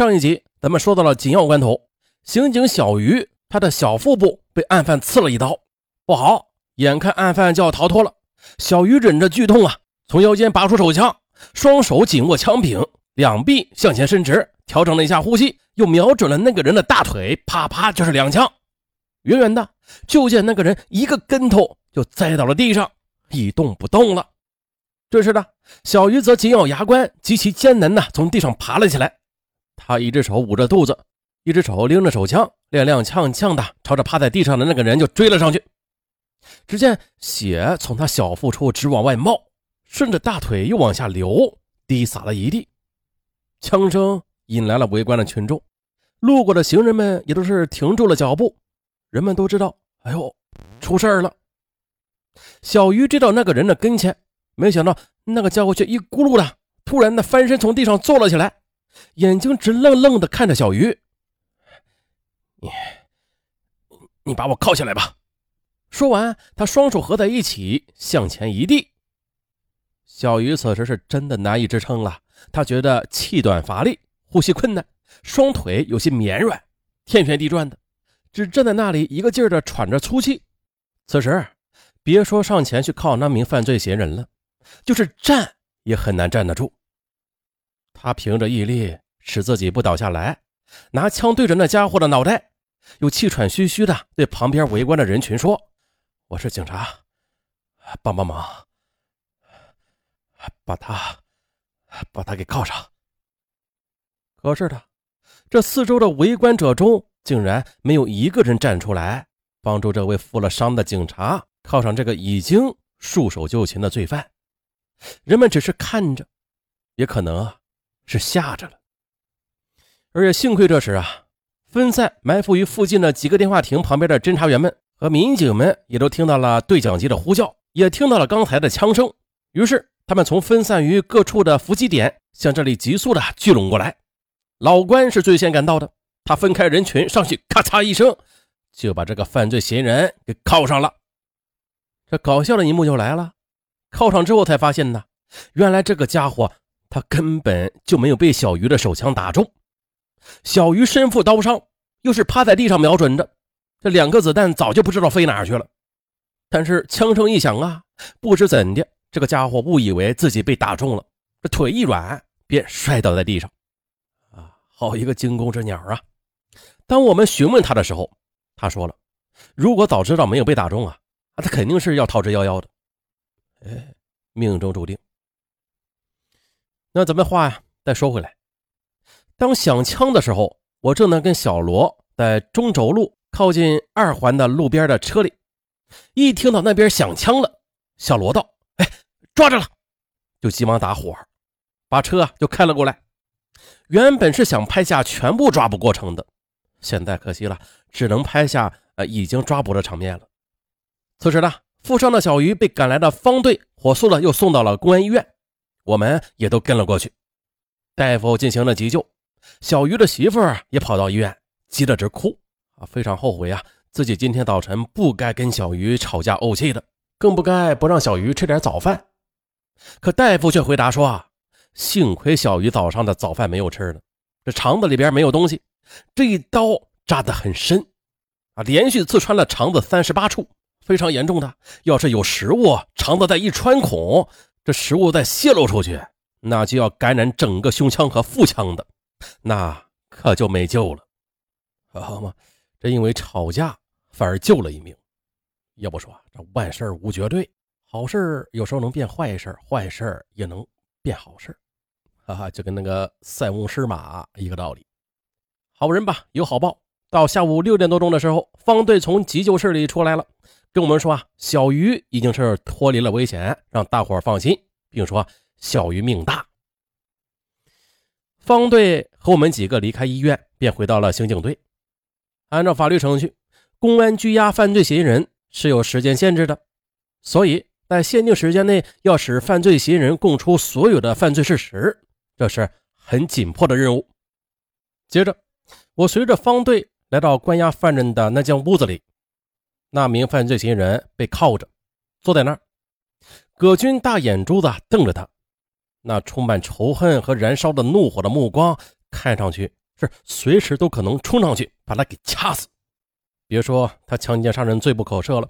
上一集咱们说到了紧要关头，刑警小鱼他的小腹部被案犯刺了一刀，不好，眼看案犯就要逃脱了，小鱼忍着剧痛啊，从腰间拔出手枪，双手紧握枪柄，两臂向前伸直，调整了一下呼吸，又瞄准了那个人的大腿，啪啪就是两枪。远远的就见那个人一个跟头就栽到了地上，一动不动了。这时的小鱼则紧咬牙关，极其艰难的从地上爬了起来。他一只手捂着肚子，一只手拎着手枪，踉踉跄跄的朝着趴在地上的那个人就追了上去。只见血从他小腹处直往外冒，顺着大腿又往下流，滴洒了一地。枪声引来了围观的群众，路过的行人们也都是停住了脚步。人们都知道，哎呦，出事了！小鱼追到那个人的跟前，没想到那个家伙却一咕噜的突然的翻身从地上坐了起来，眼睛直愣愣的看着小鱼。你，你把我铐起来吧！说完，他双手合在一起向前一递。小鱼此时是真的难以支撑了，他觉得气短乏力，呼吸困难，双腿有些绵软，天旋地转的。只站在那里，一个劲儿的喘着粗气。此时，别说上前去铐那名犯罪嫌疑人了，就是站也很难站得住。他凭着毅力使自己不倒下来，拿枪对着那家伙的脑袋，又气喘吁吁的对旁边围观的人群说：“我是警察，帮帮忙，把他，把他给铐上。”可是的，这四周的围观者中。竟然没有一个人站出来帮助这位负了伤的警察铐上这个已经束手就擒的罪犯。人们只是看着，也可能啊是吓着了。而且幸亏这时啊，分散埋伏于附近的几个电话亭旁边的侦查员们和民警们也都听到了对讲机的呼叫，也听到了刚才的枪声。于是他们从分散于各处的伏击点向这里急速的聚拢过来。老关是最先赶到的。他分开人群上去，咔嚓一声，就把这个犯罪嫌疑人给铐上了。这搞笑的一幕就来了，铐上之后才发现呢，原来这个家伙他根本就没有被小鱼的手枪打中。小鱼身负刀伤，又是趴在地上瞄准着，这两颗子弹早就不知道飞哪去了。但是枪声一响啊，不知怎的，这个家伙误以为自己被打中了，这腿一软便摔倒在地上。啊，好一个惊弓之鸟啊！当我们询问他的时候，他说了：“如果早知道没有被打中啊，他肯定是要逃之夭夭的。”哎，命中注定。那咱们话呀，再说回来，当响枪的时候，我正在跟小罗在中轴路靠近二环的路边的车里，一听到那边响枪了，小罗道：“哎，抓着了！”就急忙打火，把车啊就开了过来。原本是想拍下全部抓捕过程的。现在可惜了，只能拍下呃已经抓捕的场面了。此时呢，负伤的小鱼被赶来的方队火速的又送到了公安医院，我们也都跟了过去。大夫进行了急救，小鱼的媳妇儿也跑到医院，急得直哭啊，非常后悔啊，自己今天早晨不该跟小鱼吵架怄气的，更不该不让小鱼吃点早饭。可大夫却回答说啊，幸亏小鱼早上的早饭没有吃呢，这肠子里边没有东西。这一刀扎得很深，啊，连续刺穿了肠子三十八处，非常严重的。要是有食物，肠子再一穿孔，食物再泄露出去，那就要感染整个胸腔和腹腔的，那可就没救了。好嘛，这因为吵架反而救了一命。要不说这万事无绝对，好事有时候能变坏事，坏事也能变好事，哈哈，就跟那个塞翁失马一个道理。好人吧，有好报。到下午六点多钟的时候，方队从急救室里出来了，跟我们说啊，小鱼已经是脱离了危险，让大伙放心，并说小鱼命大。方队和我们几个离开医院，便回到了刑警队。按照法律程序，公安拘押犯罪嫌疑人是有时间限制的，所以在限定时间内要使犯罪嫌疑人供出所有的犯罪事实，这是很紧迫的任务。接着。我随着方队来到关押犯人的那间屋子里，那名犯罪嫌疑人被铐着，坐在那儿。葛军大眼珠子瞪着他，那充满仇恨和燃烧的怒火的目光，看上去是随时都可能冲上去把他给掐死。别说他强奸杀人罪不可赦了，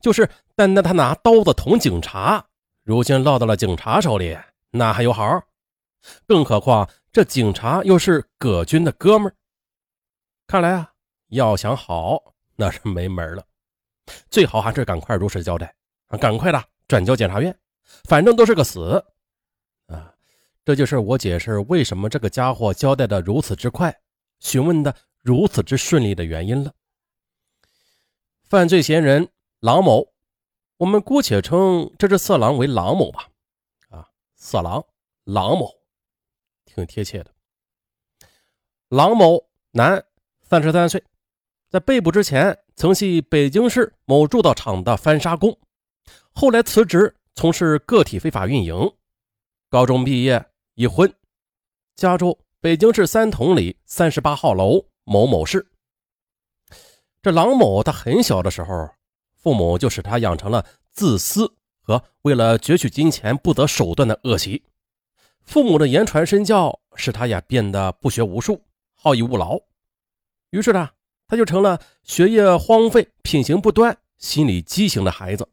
就是单单他拿刀子捅警察，如今落到了警察手里，那还有好？更何况这警察又是葛军的哥们儿。看来啊，要想好那是没门了，最好还是赶快如实交代啊，赶快的转交检察院，反正都是个死啊。这就是我解释为什么这个家伙交代的如此之快，询问的如此之顺利的原因了。犯罪嫌疑人郎某，我们姑且称这只色狼为郎某吧。啊，色狼郎某，挺贴切的。郎某，男，三十三岁，在被捕之前曾系北京市某铸造厂的翻砂工，后来辞职从事个体非法运营。高中毕业，已婚，家住北京市三通里三十八号楼某某室。这郎某他很小的时候，父母就使他养成了自私和为了攫取金钱不择手段的恶习。父母的言传身教使他呀变得不学无术、好逸恶劳，于是呢，他就成了学业荒废、品行不端、心理畸形的孩子。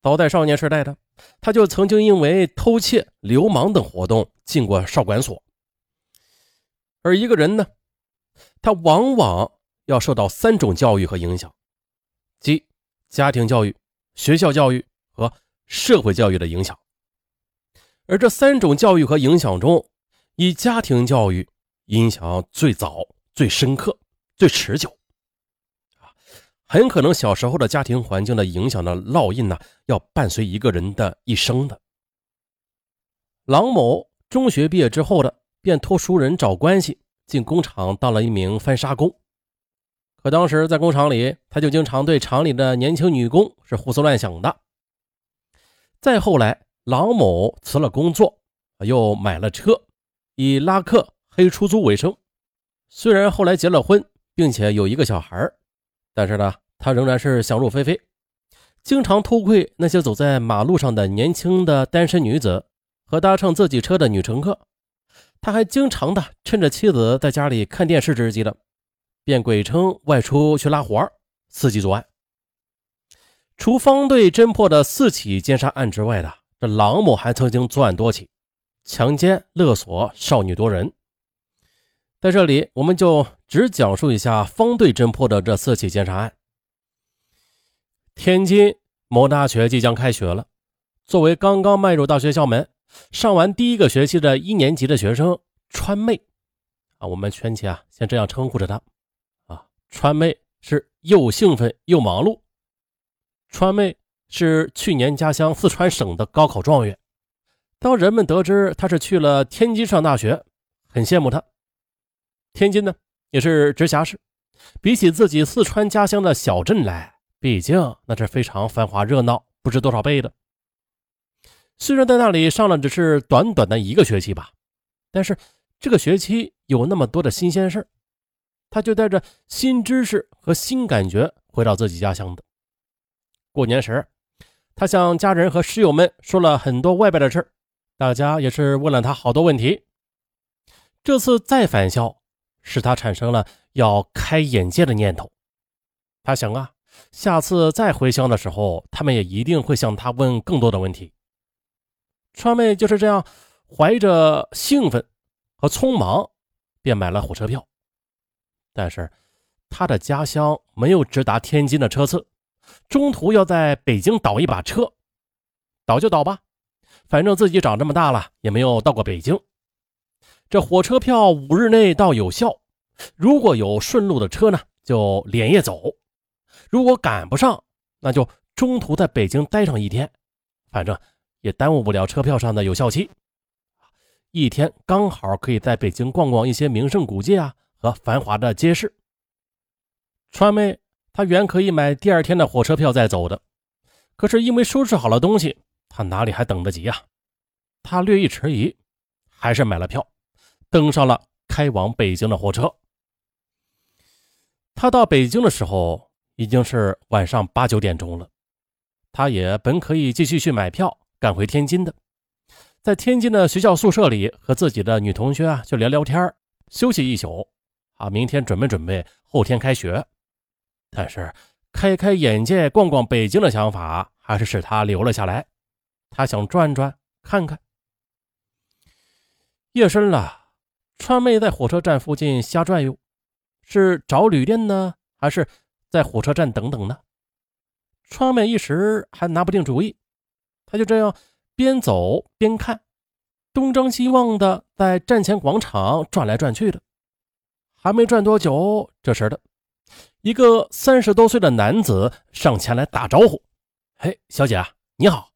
早在少年时代的他就曾经因为偷窃、流氓等活动进过少管所。而一个人呢，他往往。要受到三种教育和影响，即家庭教育、学校教育和社会教育的影响。而这三种教育和影响中，以家庭教育影响最早、最深刻、最持久。啊，很可能小时候的家庭环境的影响的烙印呢，要伴随一个人的一生的。郎某中学毕业之后的，便托熟人找关系进工厂当了一名翻砂工。可当时在工厂里，他就经常对厂里的年轻女工是胡思乱想的。再后来，郎某辞了工作，又买了车，以拉客、黑出租为生。虽然后来结了婚，并且有一个小孩但是呢，他仍然是想入非非，经常偷窥那些走在马路上的年轻的单身女子和搭乘自己车的女乘客。他还经常的趁着妻子在家里看电视之际的。便鬼称外出去拉活伺机作案。除方队侦破的四起奸杀案之外的，这郎某还曾经作案多起，强奸勒索少女多人。在这里，我们就只讲述一下方队侦破的这四起奸杀案。天津某大学即将开学了，作为刚刚迈入大学校门、上完第一个学期的一年级的学生，川妹啊，我们全体啊先这样称呼着她。啊川妹是又兴奋又忙碌。川妹是去年家乡四川省的高考状元。当人们得知她是去了天津上大学，很羡慕她。天津呢，也是直辖市，比起自己四川家乡的小镇来，毕竟那是非常繁华热闹，不知多少倍的。虽然在那里上了只是短短的一个学期吧，但是这个学期有那么多的新鲜事他就带着新知识和新感觉回到自己家乡的。过年时，他向家人和室友们说了很多外边的事大家也是问了他好多问题。这次再返校，使他产生了要开眼界的念头。他想啊，下次再回乡的时候，他们也一定会向他问更多的问题。川妹就是这样，怀着兴奋和匆忙，便买了火车票。但是，他的家乡没有直达天津的车次，中途要在北京倒一把车。倒就倒吧，反正自己长这么大了也没有到过北京。这火车票五日内到有效，如果有顺路的车呢，就连夜走；如果赶不上，那就中途在北京待上一天，反正也耽误不了车票上的有效期。一天刚好可以在北京逛逛一些名胜古迹啊。和繁华的街市，川妹她原可以买第二天的火车票再走的，可是因为收拾好了东西，她哪里还等得及呀？她略一迟疑，还是买了票，登上了开往北京的火车。他到北京的时候已经是晚上八九点钟了，他也本可以继续去买票赶回天津的，在天津的学校宿舍里和自己的女同学啊就聊聊天休息一宿，啊，明天准备准备，后天开学。但是开开眼界、逛逛北京的想法，还是使他留了下来。他想转转看看。夜深了，川妹在火车站附近瞎转悠，是找旅店呢，还是在火车站等等呢？川妹一时还拿不定主意。她就这样边走边看，东张西望的在站前广场转来转去的。还没转多久，这时的，一个三十多岁的男子上前来打招呼：“嘿，小姐，你好。”